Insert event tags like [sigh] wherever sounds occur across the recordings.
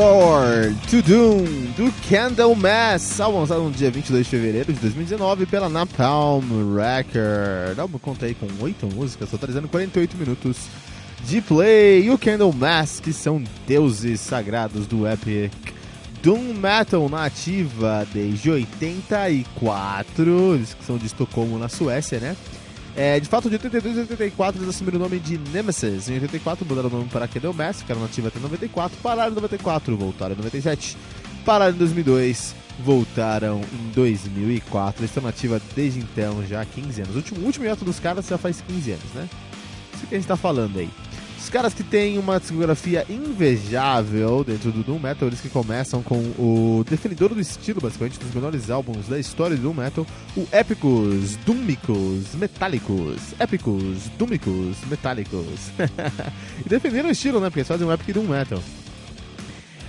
Door to Doom do Candlemass, álbum lançado no dia 22 de fevereiro de 2019 pela Napalm Record. O álbum conta aí com 8 músicas, totalizando 48 minutos de play. E o Candlemass, que são deuses sagrados do epic Doom Metal na ativa desde 84. Eles que são de Estocolmo, na Suécia, né? É, de fato, de 82 e 84 eles assumiram o nome de Nemesis. Em 84 mudaram o nome para Candlemass, ficaram nativa até 94, pararam em 94, voltaram em 97, pararam em 2002, voltaram em 2004. Eles estão nativa desde então já há 15 anos. O último, último hiato dos caras já faz 15 anos, né? Isso que a gente tá falando aí. Os caras que têm uma discografia invejável dentro do Doom Metal, eles que começam com o definidor do estilo, basicamente, dos melhores álbuns da história do Doom Metal, o Épicos Dúmicos Metálicos. Épicos Dúmicos Metálicos. [laughs] e definiram o estilo, né? Porque eles fazem um Epic Doom Metal.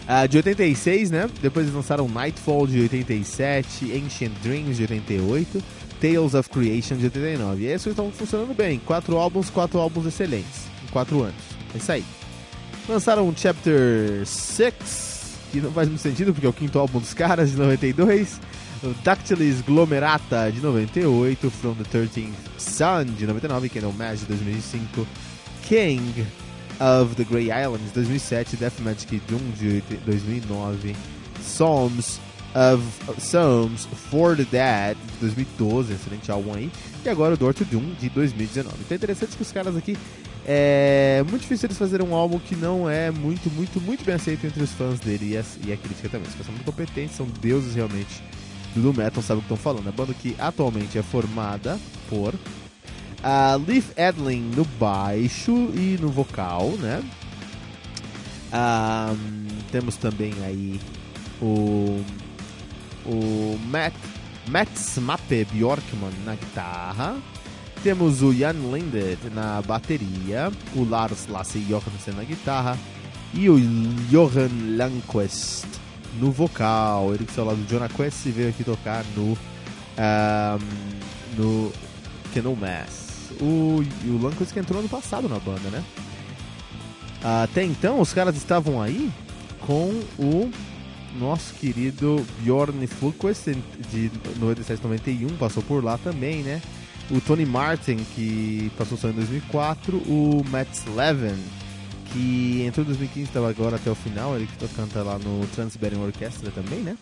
Uh, de 86, né? Depois eles lançaram Nightfall de 87, Ancient Dreams de 88, Tales of Creation de 89. E esses estão funcionando bem. Quatro álbuns, quatro álbuns excelentes. Em quatro anos. É isso aí. Lançaram Chapter 6, que não faz muito sentido porque é o quinto álbum dos caras, de 92. O Dactylis Glomerata, de 98. From the 13th Sun, de 99. Candlemass, de 2005. King of the Grey Islands, de 2007. Death Magic Doom, de 2009. Psalms of Psalms for the Dead, de 2012. Excelente álbum aí. E agora o Door to Doom, de 2019. Então é interessante que os caras aqui é muito difícil eles fazerem um álbum que não é muito, muito, muito bem aceito entre os fãs dele e a, e a crítica também. Os caras são muito competentes, são deuses realmente do Metal, sabe o que estão falando. A banda que atualmente é formada por a Leaf Edling no baixo e no vocal, né? Um, temos também aí o, o Matt, Matt Smappe Bjorkman na guitarra. Temos o Jan Lindet na bateria, o Lars Lasse Johansen na guitarra e o Johan Lanquist no vocal. Ele que é o lado do Jonah Quest veio aqui tocar no um, no Candlemass. O, o que entrou ano passado na banda, né? Até então os caras estavam aí com o nosso querido Bjorn Fulquist de 97 91, passou por lá também, né? o Tony Martin, que passou só em 2004, o Matt Slevin, que entrou em 2015 estava agora até o final, ele que canta lá no Trans-Siberian Orchestra também, né?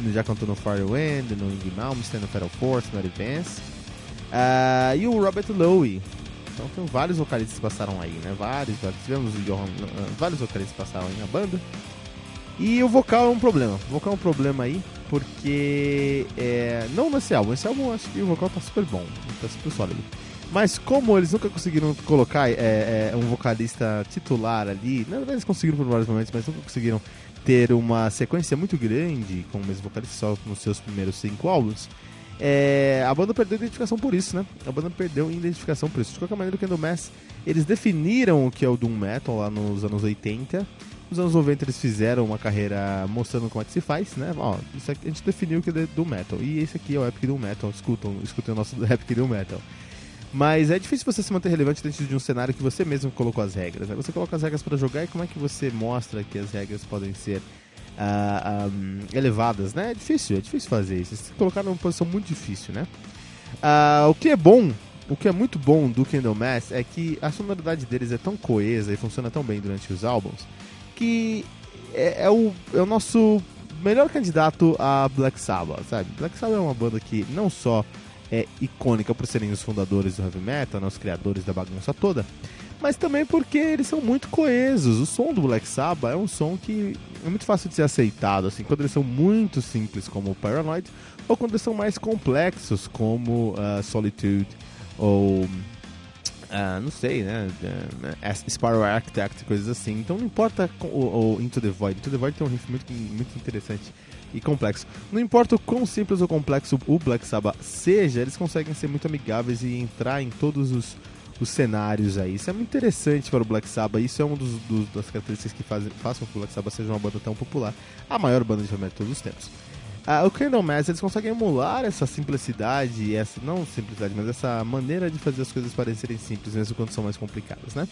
Ele já cantou no Firewind, no Ingy Malmsteen, no Fatal Force, no Advance. Uh, e o Robert Lowe. Então tem vários vocalistas que passaram aí, né? Vários, vários. Tivemos o Johan, uh, vários vocalistas que passaram aí na banda. E o vocal é um problema. O vocal é um problema aí, porque. É, não nesse álbum. Esse álbum acho que o vocal tá super bom, tá super sólido. Mas como eles nunca conseguiram colocar é, é, um vocalista titular ali, na verdade eles conseguiram por vários momentos, mas nunca conseguiram ter uma sequência muito grande com o mesmo vocalista só nos seus primeiros cinco álbuns. É, a banda perdeu identificação por isso, né? A banda perdeu identificação por isso. De qualquer maneira, o Candlemass, eles definiram o que é o Doom Metal lá nos anos 80 nos anos 90 eles fizeram uma carreira mostrando como é que se faz, né? Ó, isso aqui, a gente definiu o que é do metal. E esse aqui é o Epic do Metal. Escutam, escutem o nosso [laughs] Epic do Metal. Mas é difícil você se manter relevante dentro de um cenário que você mesmo colocou as regras. Né? Você coloca as regras para jogar e como é que você mostra que as regras podem ser uh, um, elevadas, né? É difícil, é difícil fazer isso. Você colocar numa posição muito difícil, né? Uh, o que é bom, o que é muito bom do Candlemass é que a sonoridade deles é tão coesa e funciona tão bem durante os álbuns que é, é, o, é o nosso melhor candidato a Black Sabbath, sabe? Black Sabbath é uma banda que não só é icônica por serem os fundadores do heavy metal, né, os criadores da bagunça toda, mas também porque eles são muito coesos. O som do Black Sabbath é um som que é muito fácil de ser aceitado, assim, quando eles são muito simples, como o Paranoid, ou quando eles são mais complexos, como uh, Solitude ou Uh, não sei, né? Uh, Sparrow Architect, coisas assim. Então não importa o, o, Into the Void. Into the Void tem um riff muito, muito interessante e complexo. Não importa o quão simples ou complexo o Black Sabbath seja, eles conseguem ser muito amigáveis e entrar em todos os, os cenários aí. Isso é muito interessante para o Black Sabbath. Isso é uma das características que fazem, façam com que o Black Sabbath seja uma banda tão popular. A maior banda de metal de todos os tempos. Uh, o Candlemass, eles conseguem emular essa simplicidade, essa não simplicidade, mas essa maneira de fazer as coisas parecerem simples, mesmo quando são mais complicadas, né?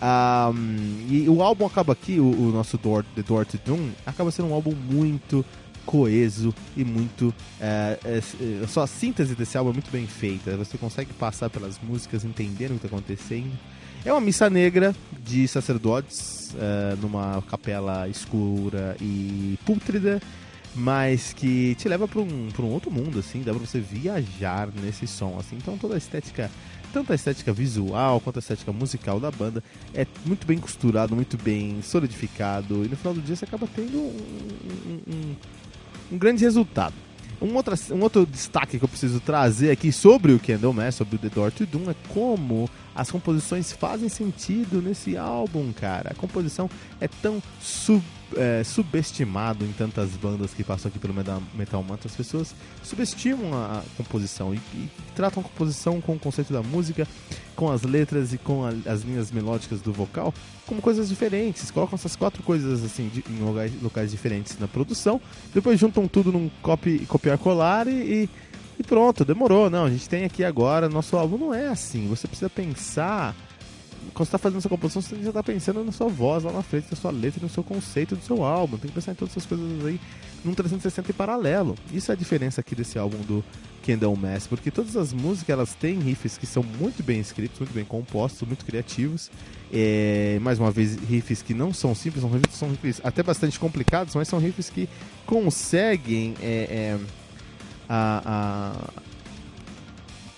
Um, e o álbum acaba aqui, o, o, nosso Door, The Door to Doom, acaba sendo um álbum muito coeso e muito. É, é, só a síntese desse álbum é muito bem feita. Você consegue passar pelas músicas, entender o que está acontecendo. É uma missa negra de sacerdotes é, numa capela escura e pútrida mas que te leva para um, um outro mundo, assim, dá pra você viajar nesse som, assim. Então toda a estética, tanto a estética visual quanto a estética musical da banda é muito bem costurado, muito bem solidificado, e no final do dia você acaba tendo um, um, um, um grande resultado. Um outro, um outro destaque que eu preciso trazer aqui sobre o Candlemass, sobre o The Door to Doom, é como as composições fazem sentido nesse álbum, cara. A composição é tão sub é, subestimado em tantas bandas que passam aqui pelo Metal, Mantra. As pessoas subestimam a, composição e, e, tratam a composição com o conceito da música, com as letras e com a, as linhas melódicas do vocal como coisas diferentes. Colocam essas quatro coisas assim de, em locais, locais, diferentes na produção, depois juntam tudo num copy, copiar colar e, e pronto, demorou. Não, a gente tem aqui agora, nosso álbum não é assim. Você precisa pensar quando você está fazendo essa composição, você já está pensando na sua voz lá na frente, na sua letra, no seu conceito do seu álbum. Tem que pensar em todas essas coisas aí num 360 em paralelo. Isso é a diferença aqui desse álbum do Candlemass, porque todas as músicas elas têm riffs que são muito bem escritos, muito bem compostos, muito criativos. É, mais uma vez, riffs que não são simples, são riffs, são riffs até bastante complicados, mas são riffs que conseguem é, é, a, a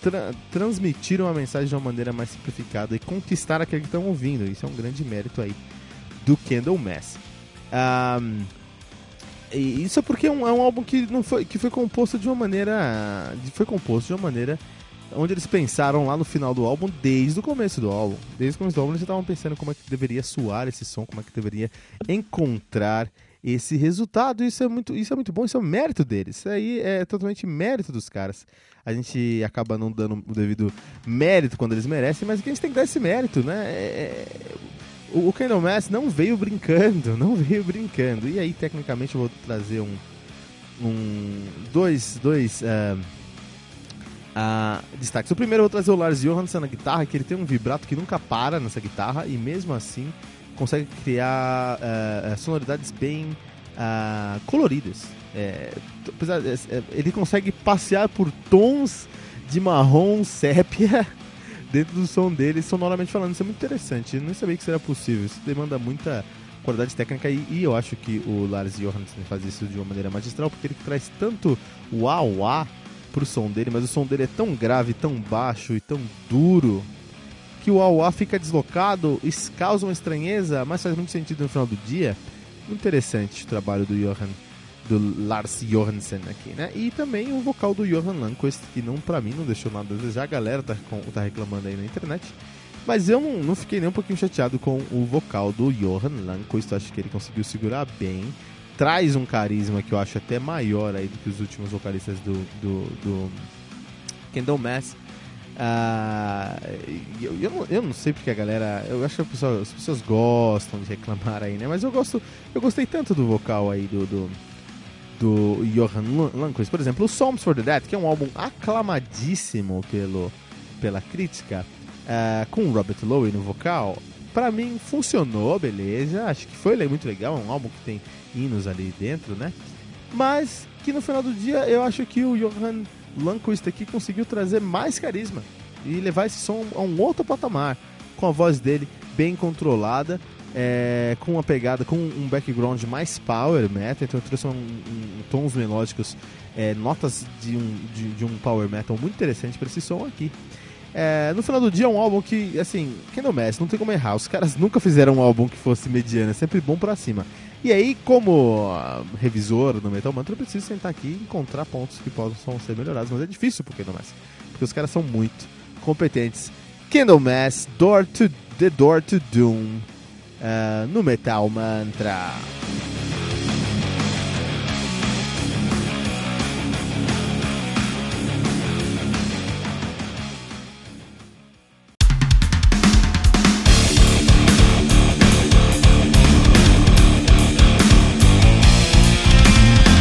tra transmitir uma mensagem de uma maneira mais simplificada e conquistar aquele que estão ouvindo. Isso é um grande mérito aí do Candlemass. Um, e isso é porque é um, é um, álbum que não foi que foi composto de uma maneira foi composto de uma maneira onde eles pensaram lá no final do álbum desde o começo do álbum desde o começo do álbum eles estavam pensando como é que deveria soar esse som como é que deveria encontrar esse resultado isso é muito isso é muito bom isso é o mérito deles isso aí é totalmente mérito dos caras a gente acaba não dando o devido mérito quando eles merecem, mas a gente tem que dar esse mérito, né? É, é o, o Candlemass não veio brincando, [laughs] não veio brincando. E aí, tecnicamente, eu vou trazer um. um dois. dois uh, uh, destaques. O primeiro eu vou trazer o Lars Johansson na guitarra, que ele tem um vibrato que nunca para nessa guitarra e mesmo assim consegue criar uh, sonoridades bem coloridas. É, é, é, ele consegue passear por tons de marrom sépia [laughs] dentro do som dele, sonoramente falando. Isso é muito interessante. Eu nem sabia que isso era possível. Isso demanda muita qualidade técnica e, e eu acho que o Lars Johansson faz isso de uma maneira magistral porque ele traz tanto o a pro som dele, mas o som dele é tão grave, tão baixo e tão duro que o auá fica deslocado, isso causa uma estranheza, mas faz muito sentido no final do dia. Interessante o trabalho do Johan do Lars Johansen aqui, né? E também o vocal do Johan Lanquist, que não para mim não deixou nada a desejar, a galera tá, com, tá reclamando aí na internet. Mas eu não, não, fiquei nem um pouquinho chateado com o vocal do Johan Lanquist, acho que ele conseguiu segurar bem. Traz um carisma que eu acho até maior aí do que os últimos vocalistas do, do, do Kendall Mass. Uh, eu, eu, não, eu não sei porque a galera. Eu acho que pessoa, as pessoas gostam de reclamar aí, né? Mas eu gosto. Eu gostei tanto do vocal aí do, do do Johan Lundqvist. Por exemplo, o Songs for the Dead, que é um álbum aclamadíssimo pelo, pela crítica, uh, com o Robert Lowe no vocal, para mim funcionou, beleza. Acho que foi muito legal, é um álbum que tem hinos ali dentro, né? Mas que no final do dia eu acho que o Johan Lundqvist aqui conseguiu trazer mais carisma e levar esse som a um outro patamar, com a voz dele bem controlada é, com uma pegada, com um background mais power metal, então trouxe um, um, tons melódicos, é, notas de um, de, de, um power metal muito interessante para esse som aqui. É, no final do dia é um álbum que, assim, quem não mexe, não tem como errar. Os caras nunca fizeram um álbum que fosse mediano, é sempre bom pra cima. E aí, como uh, revisor no Metal Mantra, eu preciso sentar aqui e encontrar pontos que possam ser melhorados. Mas é difícil pro Candlemass, porque os caras são muito competentes. Candlemass, Door to, The Door to Doom, uh, no Metal Mantra.